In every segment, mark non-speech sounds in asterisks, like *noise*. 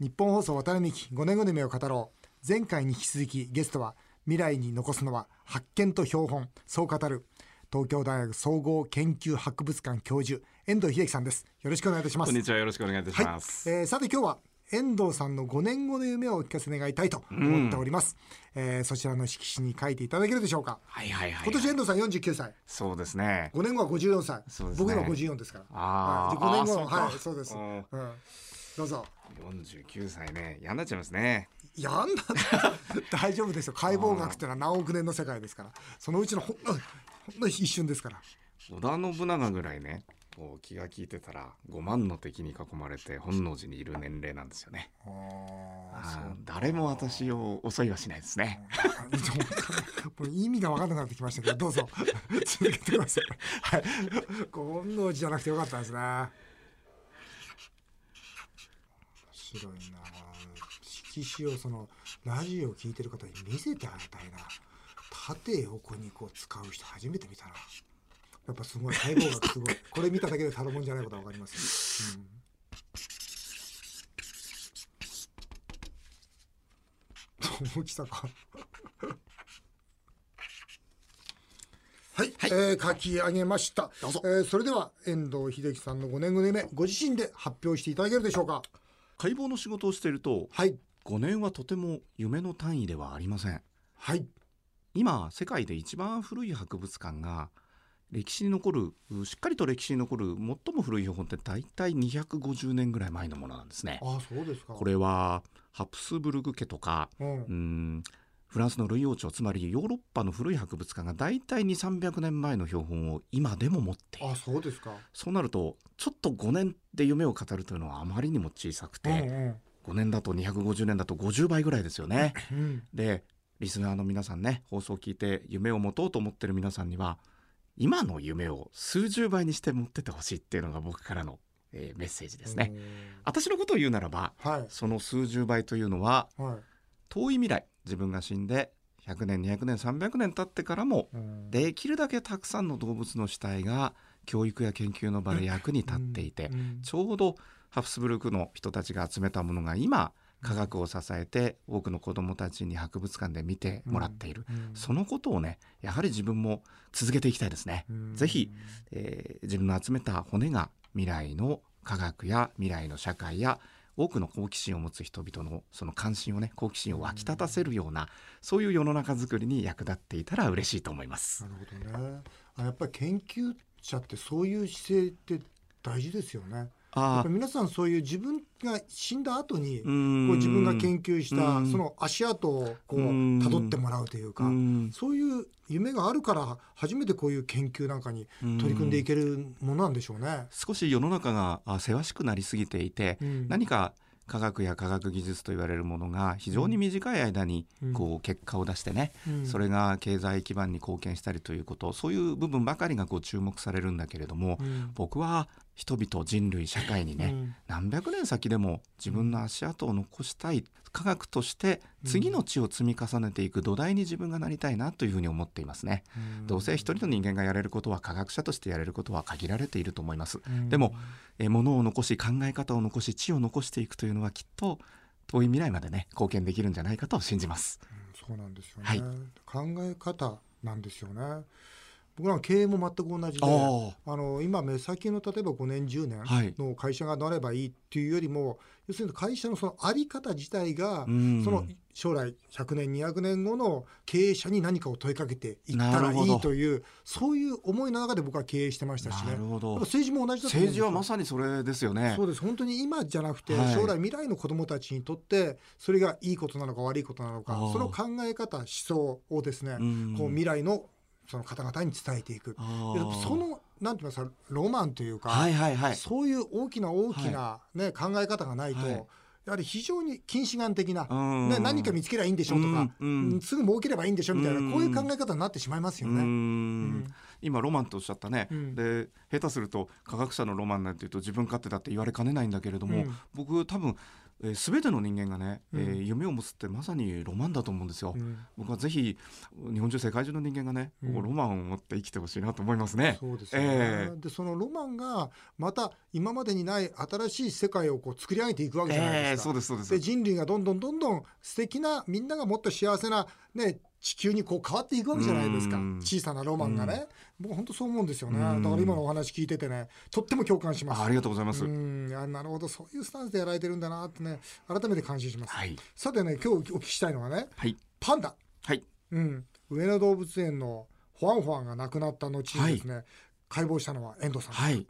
日本放送渡辺美希5年後の夢を語ろう。前回に引き続きゲストは未来に残すのは発見と標本そう語る東京大学総合研究博物館教授遠藤秀樹さんです。よろしくお願いいたします。こんにちはよろしくお願いいたしはい。ます、えーさて今日は遠藤さんの5年後の夢をお聞かせ願いたいと思っております、えーそちらの色紙に書いていただけるでしょうか。はいはいはい今年遠藤さん49歳。そうですね。5年後は54歳、そうですね。僕今54ですから。あー。はい、で5年後あーそうかはいそうです、ううんん、どうぞ。49歳ね。嫌になっちゃいますね。やんな *laughs* 大丈夫ですよ。解剖学っていうのは何億年の世界ですから。そのうちのほんのほんの一瞬ですから。織田信長ぐらいねこう気が利いてたら5万の敵に囲まれて本能寺にいる年齢なんですよね。あ誰も私を襲いはしないですね。もう意味が分かんなくなってきましたけどどうぞ。続けてください。はい。本能寺じゃなくてよかったですね面白いな。色紙をそのラジオを聞いてる方に見せてあげたいな。縦横にこう使う人初めて見たな。やっぱすごい解剖学すごい。*laughs* これ見ただけでただもんじゃないことは分かります、うん。大きさかはい、えー書き上げました。えーそれでは遠藤秀樹さんの5年後の夢ご自身で発表していただけるでしょうか解剖の仕事をしているとはい。5年はとても夢の単位ではありません。はい。今世界で一番古い博物館が歴史に残るうしっかりと歴史に残る最も古い標本って大体250年ぐらい前のものなんですね。あそうですか。これはハプスブルグ家とかうん。うーんフランスのルイ王朝つまりヨーロッパの古い博物館が大体2300年前の標本を今でも持っている。あそうですか。そうなるとちょっと5年で夢を語るというのはあまりにも小さくて、うん5年だと250年だと50倍ぐらいですよね。うんうん。でリスナーの皆さんね放送を聞いて夢を持とうと思ってる皆さんには今の夢を数十倍にして持っててほしいっていうのが僕からの、えーメッセージですね。私のことを言うならばはい。その数十倍というのははい。遠い未来自分が死んで100年200年300年経ってからもうん。できるだけたくさんの動物の死体が教育や研究の場で役に立っていてうん。ちょうどハプスブルクの人たちが集めたものが今科学を支えて多くの子どもたちに博物館で見てもらっている、うん。そのことをねやはり自分も続けていきたいですね。うん。ぜひ、えー自分の集めた骨が未来の科学や未来の社会や多くの好奇心を持つ人々のその関心をね好奇心を湧き立たせるようなそういう世の中づくりに役立っていたら嬉しいと思いますな。るほどねあやっぱり研究者ってそういう姿勢って大事ですよねやっあぱり皆さんそういう自分が死んだ後にこうう自分が研究したうん。その足跡をこううん辿ってもらうというかうん。そういう夢があるから初めてこういう研究なんかに取り組んでいけるものなんでしょうね。少し世の中があせわしくなりすぎていて、うん。何か科学や科学技術と言われるものが非常に短い間にうん。こう結果を出してね、うん。それが経済基盤に貢献したりということそういう部分ばかりがこう注目されるんだけれども、うん。僕は人々人類社会にね、うん何百年先でも自分の足跡を残したい科学として次の地を積み重ねていく土台に自分がなりたいなというふうに思っていますね。うんどうせ一人の人間がやれることは科学者としてやれることは限られていると思います。うんでもえー物を残し考え方を残し地を残していくというのはきっと遠い未来までね貢献できるんじゃないかと信じます。そうなんですよね、はい考え方なんですよね僕らは経営も全く同じでああ。の今目先の例えば5年10はい。年の会社がなればいいっていうよりも、要するに会社のそのあり方自体が、うん。その将来100年200年後の経営者に何かを問いかけていったらいいというそういう思いの中で僕は経営してましたしね。なるほど。やっぱ政治も同じだと思うんですよ。政治はまさにそれですよね。そ。うです。本当に今じゃなくて、はい。将来未来の子どもたちにとってそれがいいことなのか悪いことなのかその考え方思想をですね、うん。こう未来のその方々に伝えていく。そのなんて言いますかロマンというか、はいはいはい。そういう大きな大きな、ね考え方がないと、はい。やはり非常に近視眼的な、うん。ね、何か見つけりゃいいんでしょとか、うすぐ儲ければいいんでしょみたいな、うんこういう考え方になってしまいますよね。ん。今ロマンとおっしゃったね、うん。で下手すると科学者のロマンなんていうと自分勝手だって言われかねないんだけれども、うん。僕多分えー、全ての人間がね、うんえー夢を持つってまさにロマンだと思うんですよ。うん僕はぜひ日本中世界中の人間がね、うんロマンを持って生きてほしいなと思いますね。そうですよね、えでそのロマンがまた今までにない新しい世界をこう作り上げていくわけじゃないえーですか。そうですそうですで人類がどんどんどんどん素敵なみんながもっと幸せな、ね、地球にこう変わっていくわけじゃないですか。うん。小さなロマンがね、僕本当そう思うんですよね。うん。だから今のお話聞いててねとっても共感します。あありがとうございます。うん。いやなるほど。そういうスタンスでやられてるんだなってね改めて感心します、はい。さてね今日お聞きしたいのはねはい。パンダ、はい。うん、上野動物園のホワンホワンが亡くなった後にですね、解剖したのは遠藤さん、はい。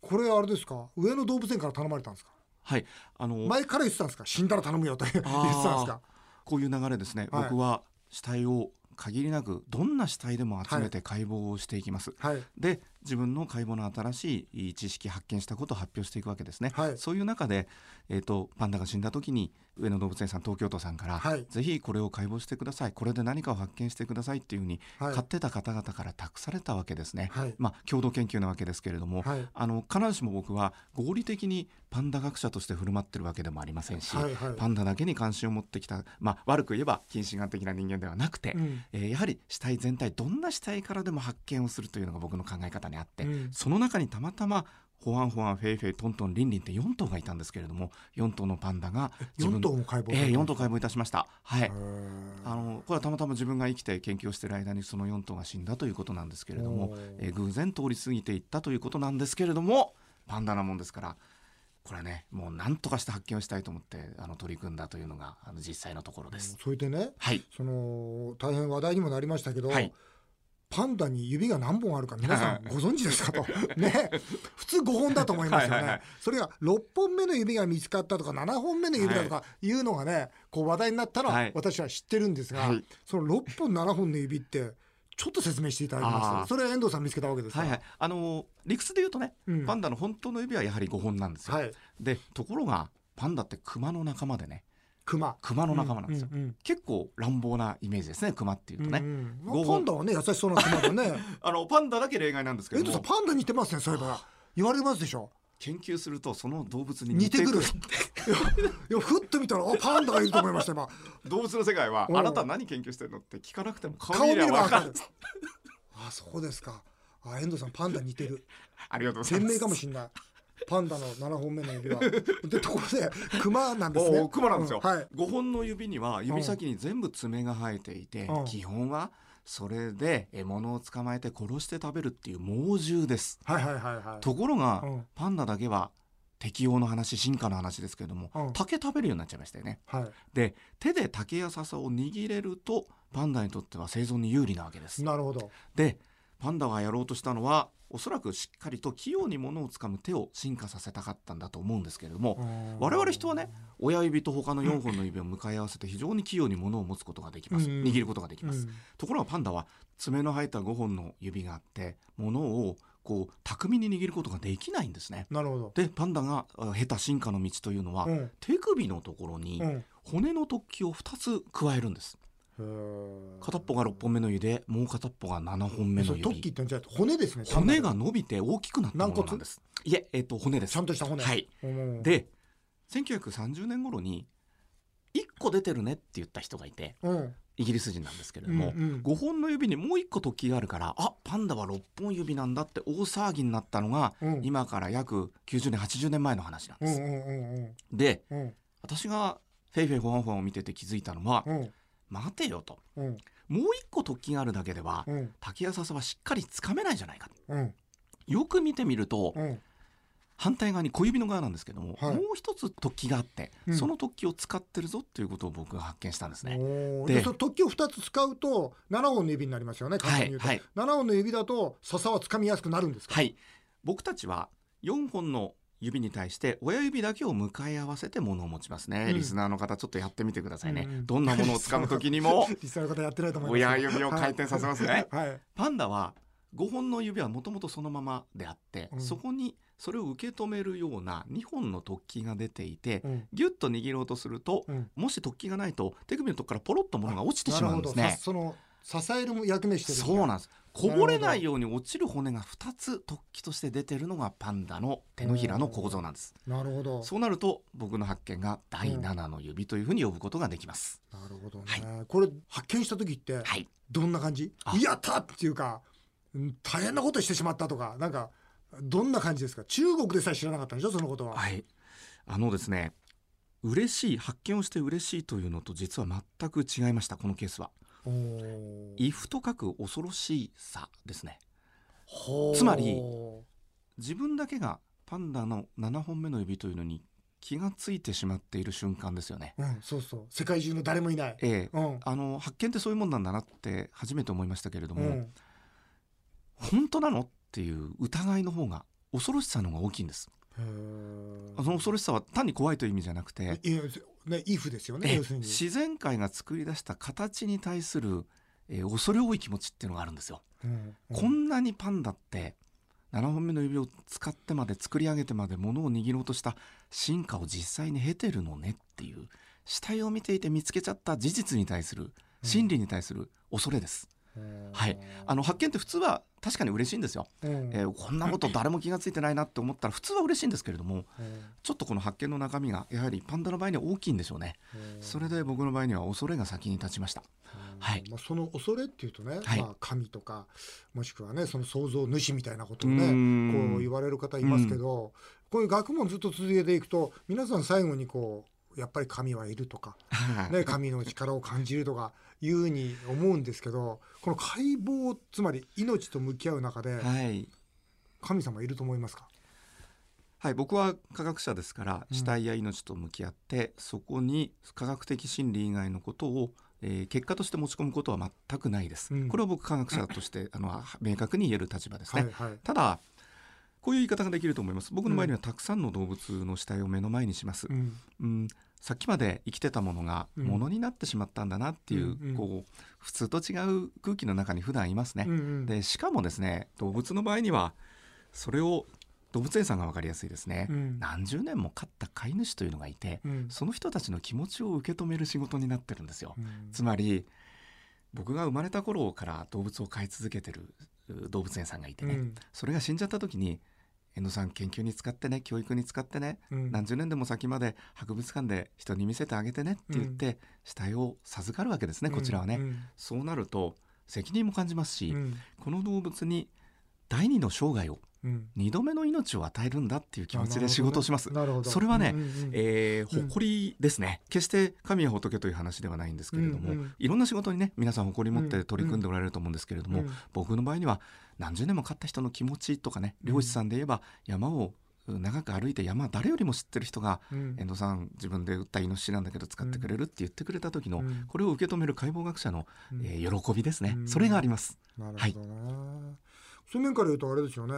これあれですか？上野動物園から頼まれたんですか？はい。あの前から言ってたんですか？死んだら頼むよと言ってたんですか？こういう流れですね、はい。僕は死体を限りなくどんな死体でも集めて解剖をしていきます。はいで自分の解剖の新しい知識発見したことを発表していくわけですね。はい。そういう中で、えー、とパンダが死んだ時に上野動物園さん東京都さんから、はい。ぜひこれを解剖してください。これで何かを発見してくださいっていうふうに、はい。買ってた方々から託されたわけですね。はい。まあ共同研究なわけですけれども、はい。あの必ずしも僕は合理的にパンダ学者として振る舞ってるわけでもありませんし、はいはい。パンダだけに関心を持ってきた、まあ、悪く言えば近視眼的な人間ではなくて、うん。えーやはり死体全体どんな死体からでも発見をするというのが僕の考え方にあって、うん。その中にたまたまホァンホァンフェイフェイトントンリンリンって4頭がいたんですけれども4頭のパンダが4頭も解剖えー、4頭解剖いたしました。はい。あのこれはたまたま自分が生きて研究をしている間にその4頭が死んだということなんですけれどもえー偶然通り過ぎていったということなんですけれどもパンダなもんですからこれはねもう何とかして発見をしたいと思ってあの取り組んだというのがあの実際のところです。それでねはい。その大変話題にもなりましたけど、はいパンダに指が何本あるか皆さんご存知ですかと。*laughs* ね。普通5本だと思いますよね。はいそれが6本目の指が見つかったとか7本目の指だとかい。うのがねこう話題になったのははい。私は知ってるんですが、はい。その6本7本の指ってちょっと説明していただきます？それは遠藤さん見つけたわけですか？はいはい。あのー理屈で言うとね、うん。パンダの本当の指はやはり5本なんですよ。はい。でところがパンダってクマの仲間でね熊。クマの仲間なんですよ。うんうん結構乱暴なイメージですねクマっていうとね。うんうん。パンダはね優しそうな熊だね。*laughs* あのパンダだけ例外なんですけども。パンダ似てますねそういえば。言われますでしょ。研究するとその動物に似てくる。*laughs* いやふっと見たらあパンダがいると思いました今。動物の世界はうん。あなたは何研究してるのって聞かなくても顔顔見見れればわかる。ば分かる。あそうですか。あ遠藤さんパンダ似てる。*laughs* ありがとうございます。鮮明かもしれないパンダの7本目の指は *laughs* でところで熊なんですね。おークマなんですよ、うはい。5本の指には指先に全部爪が生えていて、うん。基本はそれで獲物を捕まえて殺して食べるっていう猛獣です。はいはいはいはい。ところが、うん。パンダだけは適応の話進化の話ですけれども、うん。竹食べるようになっちゃいましたよね。はで手で竹や笹を握れるとパンダにとっては生存に有利なわけです。い。なるほど。でパンダがやろうとしたのはおそらくしっかりと器用に物をつかむ手を進化させたかったんだと思うんですけれども、我々人はね親指と他の4本の指を向かい合わせて非常に器用に物を持つことができます、うん。握ることができます、うん。ところがパンダは爪の生えた5本の指があって物をこう巧みに握ることができないんですね。なるほど。でパンダがあ経た進化の道というのは、うん。手首のところにうん。骨の突起を2つ加えるんです片っぽが6本目の指でもう片っぽが7本目その指れトッキーってんじゃなくて骨ですね骨が伸びて大きくなったものなんです。いえ、えっと骨です。ちゃんとした骨。はい。うん。で1930年頃に1個出てるねって言った人がいてうん。イギリス人なんですけれども、うんうん。5本の指にもう1個突起があるからあパンダは6本指なんだって大騒ぎになったのが、うん。今から約90年80年前の話なんです。で私がフェイフェイフォンフォンを見てて気づいたのは、うん待てよと。うん。もう1個突起があるだけでは、うん。竹や笹はしっかりつかめないじゃないかうん。よく見てみると、うん。反対側に小指の側なんですけども、はい。もう一つ突起があって、うん。その突起を使ってるぞということを僕が発見したんですね。で突起を2つ使うと7本の指になりますよね簡単に言うと、はい。7本の指だと笹は掴みやすくなるんですか？はい。僕たちは4本の指に対して親指だけを向かい合わせて物を持ちますね、うん。リスナーの方ちょっとやってみてくださいね、うん。うんどんなものを掴む時にも *laughs* 実際の方やってないと思います。親指を回転させますね、はい、はい。パンダは5本の指はもともとそのままであって、うん。そこにそれを受け止めるような2本の突起が出ていて、うん。ギュッと握ろうとすると、うん。もし突起がないと手首のとこからポロッと物が落ちてしまうんですね。なるほど。さ。その支える役目してるそうなんです。こぼれないように落ちる骨が2つ突起として出てるのがパンダの手のひらの構造なんです。なるほど。そうなると僕の発見が第7の指というふうに呼ぶことができます、なるほどね、これ発見した時ってはい。どんな感じ、あ。やったっていうかうん大変なことしてしまったとかなんかどんな感じですか？中国でさえ知らなかったんでしょ？そのことは、はい。あのですね嬉しい発見をして嬉しいというのと実は全く違いましたこのケースはおー「if」と書く恐ろしさですね。つまり自分だけがパンダの7本目の指というのに気がついてしまっている瞬間ですよね。うん、そうそう。世界中の誰もいない、ええ。うん。あの発見ってそういうもんなんだなって初めて思いましたけれども、うん、本当なのっていう疑いの方が恐ろしさの方が大きいんです。その恐ろしさは単に怖いという意味じゃなくて、ね、イフですよね自然界が作り出した形に対する、えー恐れ多い気持ちっていうのがあるんですよ。うん。こんなにパンダって7本目の指を使ってまで作り上げてまで物を握ろうとした進化を実際に経てるのねっていう死体を見ていて見つけちゃった事実に対する真理に対する恐れです。うんはい。あの発見って普通は確かに嬉しいんですよ、うん。えーこんなこと誰も気がついてないなって思ったら普通は嬉しいんですけれどもうんちょっとこの発見の中身がやはりパンダの場合には大きいんでしょうね。うんそれで僕の場合には恐れが先に立ちました。はい。まあ、その恐れっていうとね、はい。まあ、神とかもしくはねその創造主みたいなことをうねこう言われる方いますけど、こういう学問ずっと続けていくと皆さん最後にこうやっぱり神はいるとか、はい。ね、神の力を感じるとかいうふうに思うんですけどこの解剖つまり命と向き合う中ではい。神様いると思いますか、はい、僕は科学者ですからうん。死体や命と向き合って、そこに科学的真理以外のことを、えー結果として持ち込むことは全くないです、うん。これは僕科学者としてあの明確に言える立場ですね、はいはい。ただこういう言い方ができると思います。僕の場合にはたくさんの動物の死体を目の前にします、うん。うん、さっきまで生きてたものがうん。ものになってしまったんだなっていう,、うんうん。こう普通と違う空気の中に普段いますね、うんうん。でしかもですね動物の場合にはそれを動物園さんが分かりやすいですね、うん。何十年も飼った飼い主というのがいてうん。その人たちの気持ちを受け止める仕事になってるんですよ、うん。つまり僕が生まれた頃から動物を飼い続けてるう動物園さんがいてね、うん。それが死んじゃった時に遠藤さん研究に使ってね教育に使ってねうん。何十年でも先まで博物館で人に見せてあげてねって言って、死体を授かるわけですねこちらはね、うん。そうなると責任も感じますし、うん。この動物に第二の生涯をうん。二度目の命を与えるんだっていう気持ちで仕事をします。なるほど。それはねうんうんうん。えーうん誇りですね、決して神や仏という話ではないんですけれども、うんうんいろんな仕事にね皆さん誇り持ってうん取り組んでおられると思うんですけれども、うん僕の場合には何十年も飼った人の気持ちとかね漁師さんで言えば山をうん長く歩いて山誰よりも知ってる人がうん。遠藤さん自分で撃ったイノシシなんだけど使ってくれるって言ってくれた時の、うん。これを受け止める解剖学者の、うん。えー喜びですね、うん。それがあります。なるほどね、そういう面から言うとあれですよね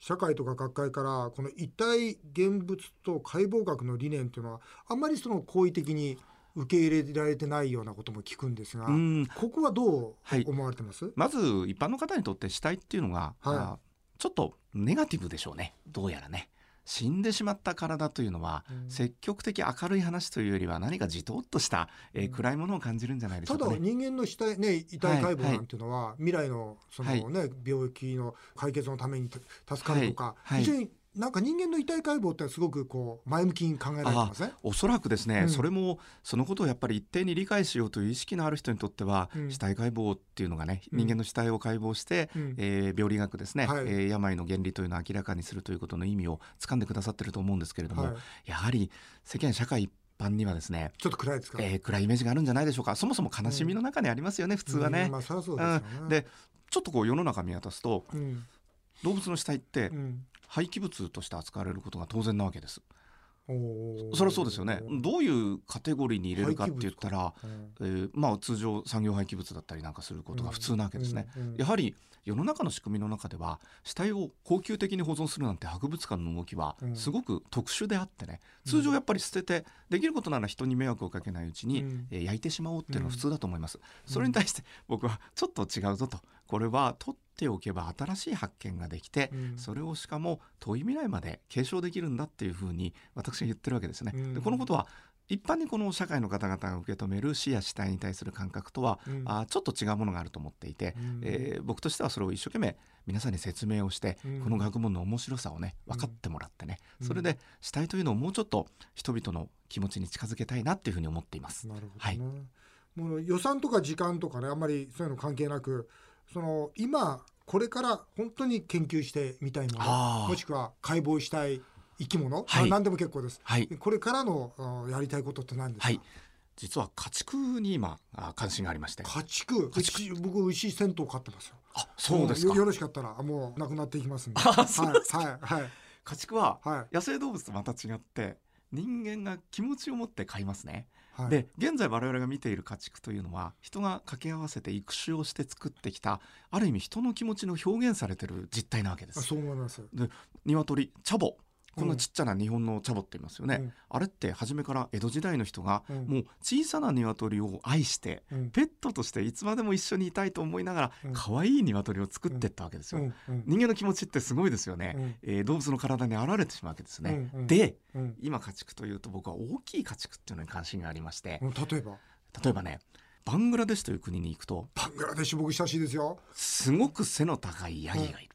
社会とか学会からこの一体現物と解剖学の理念というのはあんまりその好意的に受け入れられてないようなことも聞くんですが、ここはどう思われてます、まず一般の方にとって死体っていうのが、はいちょっとネガティブでしょうねどうやらね死んでしまった体というのは、うん。積極的明るい話というよりは何かじとっとした、えーうん。暗いものを感じるんじゃないでしょただうかね。人間の死体ね遺体解剖なんていうのは、未来のそのはい。ね、病気の解決のためにた助かるとか、はい。はい。非常になんか人間の遺体解剖ってすごくこう前向きに考えられてますね。おそらくですね、うん。それもそのことをやっぱり一定に理解しようという意識のある人にとっては、うん。死体解剖っていうのがねうん。人間の死体を解剖して、うん。えー病理学ですね、はい。えー病の原理というのを明らかにするということの意味を掴んでくださってると思うんですけれども、はい、やはり世間社会一般にはですね、ちょっと暗いですか、えー暗いイメージがあるんじゃないでしょうか。そもそも悲しみの中にありますよね、普通はね。うん。まあそりゃそうででちょっとこう世の中見渡すとうん。動物の死体ってうん廃棄物として扱われることが当然なわけです。それはそうですよね。どういうカテゴリーに入れるかって言ったら、うん。えーまあ通常産業廃棄物だったりなんかすることが普通なわけですね。やはり世の中の仕組みの中では死体を恒久的に保存するなんて博物館の動きはうん。すごく特殊であってね、うん通常やっぱり捨ててできることなら人に迷惑をかけないうちに、うん。えー焼いてしまおうっていうのは普通だと思います、ん。それに対して僕はちょっと違うぞと。これは取っておけば新しい発見ができて、うん。それをしかも遠い未来まで継承できるんだっていうふうに私は言ってるわけですね、うん。でこのことは一般にこの社会の方々が受け止める死や死体に対する感覚とは、うん。あちょっと違うものがあると思っていて、うん。えー僕としてはそれを一生懸命皆さんに説明をして、うん。この学問の面白さをねうん。分かってもらってね、うん。それで死体というのをもうちょっと人々の気持ちに近づけたいなっていうふうに思っています。なるほどね、はい。もう予算とか時間とかねあんまりそういうの関係なくその今これから本当に研究してみたいものもしくは解剖したい生き物、はい。まあ何でも結構です。はい、これからのあやりたいことって何ですか、はい。実は家畜に今あ関心がありまして。家畜？家畜。牛僕牛銭湯飼ってますよ。あそうですか。よよろしかったらもうなくなっていきますんで。はいはいはい。家畜ははい。野生動物とまた違って人間が気持ちを持って飼いますね。はい。で現在我々が見ている家畜というのは人が掛け合わせて育種をして作ってきたある意味人の気持ちの表現されてる実態なわけです。あそう思います鶏チャボこんなちっちゃな日本のチャボって言いますよね、うん。あれって初めから江戸時代の人がうん。もう小さな鶏を愛してうん。ペットとしていつまでも一緒にいたいと思いながらうん。可愛い鶏を作っていったわけですよ、人間の気持ちってすごいですよね、うん。えー動物の体に現れてしまうわけですね、でうん。今家畜というと僕は大きい家畜っていうのに関心がありましてうん。例えば？例えばねバングラデシュという国に行くとバングラデシュ僕親しいですよ。すごく背の高いヤギがいる、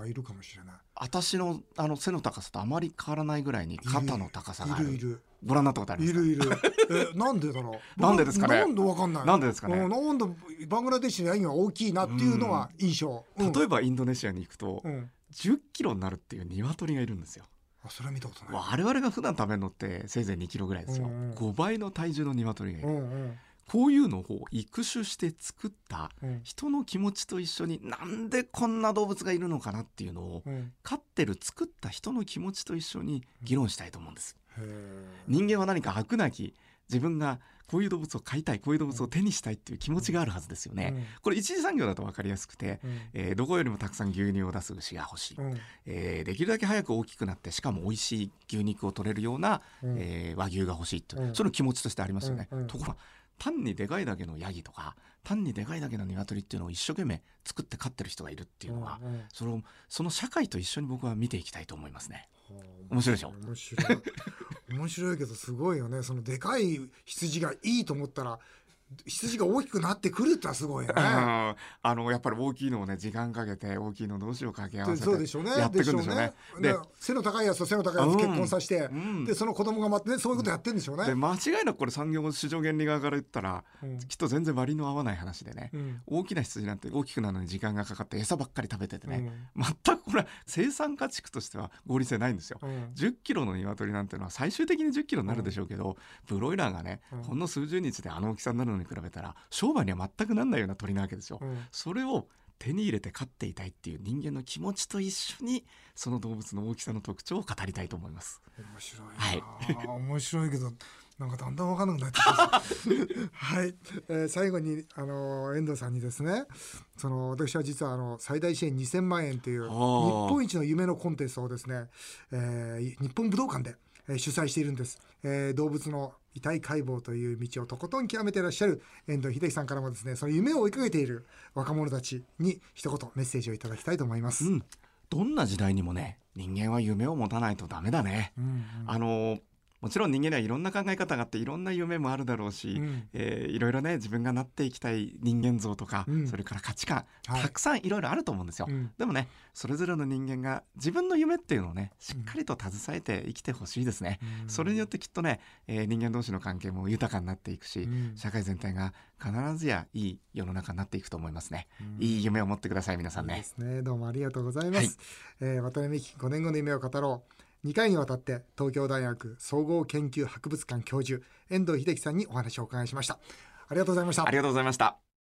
あいるかもしれない。私のあの背の高さとあまり変わらないぐらいに肩の高さがある。いるいる。ご覧になったことありますか？いるいる。えなんでだろう？*laughs* なんでですかね？なんでわかんない？なんでですかね？うんなんでバングラデシュのヤギが大きいなっていうのは印象。うん。例えばインドネシアに行くとうん。10キロになるっていう鶏がいるんですよ。あそれは見たことない。我々が普段食べるのってせいぜい2キロぐらいですよ、うんうん。5倍の体重の鶏がいる、うんうんこういうのを育種して作ったうん。人の気持ちと一緒になんでこんな動物がいるのかなっていうのをうん。飼ってる作った人の気持ちと一緒に議論したいと思うんです。人間は何か悪なき自分がこういう動物を飼いたいこういう動物を手にしたいっていう気持ちがあるはずですよね、これ一次産業だと分かりやすくて、うん。えーどこよりもたくさん牛乳を出す牛が欲しい、うん。えーできるだけ早く大きくなってしかも美味しい牛肉を取れるような、うん。えー和牛が欲しいっていう、うん。その気持ちとしてありますよね、ところが単にでかいだけのヤギとか単にでかいだけの鶏っていうのを一生懸命作って飼ってる人がいるっていうのは、うんうん。そのその社会と一緒に僕は見ていきたいと思いますね。はあ面白いでしょ？面白い。面白いけどすごいよね。そのでかい羊がいいと思ったら羊が大きくなってくるってすごいよね。あのやっぱり大きいのをね時間かけて大きいの同士を掛け合わせてそうでしょうね。やっていくんでしょうね。でで背の高いやつと背の高いやつ結婚させて、うん。でその子供が待ってねそういうことやってるんでしょうね。で間違いなくこれ産業市場原理側から言ったらうん。きっと全然割の合わない話でね、うん。大きな羊なんて大きくなるのに時間がかかって餌ばっかり食べててね、うん。全くこれは生産家畜としては合理性ないんですよ。うん。10キロの鶏なんてのは最終的に10キロになるでしょうけど、ブロイラーがね、うん。ほんの数十日であの大きさになるのに比べたら商売には全くなんないような鳥なわけですよ。うん。それを手に入れて飼っていたいっていう人間の気持ちと一緒にその動物の大きさの特徴を語りたいと思います。面白いな、面白いけどなんかだんだん分かんなくなってきた。*laughs* はい、えー最後にあの遠藤さんにですねその私は実はあの最大支援2000万円という日ー。本一の夢のコンテストをですね、えー日本武道館で、えー主催しているんです、えー動物の遺体解剖という道をとことん極めていらっしゃる遠藤秀樹さんからもですねその夢を追いかけている若者たちに一言メッセージをいただきたいと思います。うん、どんな時代にもね人間は夢を持たないとダメだね。うんうんあのもちろん人間にはいろんな考え方があっていろんな夢もあるだろうし、うんえーいろいろね自分がなっていきたい人間像とか、うんそれから価値観、はいたくさんいろいろあると思うんですよ。うんでもねそれぞれの人間が自分の夢っていうのをねしっかりと携えて生きてほしいですね。うんそれによってきっとね、えー人間同士の関係も豊かになっていくし、うん社会全体が必ずやいい世の中になっていくと思いますね。うんいい夢を持ってください皆さんねね。どうもありがとうございます。はいえー渡辺美希5年後の夢を語ろう。2回にわたって東京大学総合研究博物館教授遠藤秀樹さんにお話をお伺いしました。ありがとうございましたあ。りがとうございました。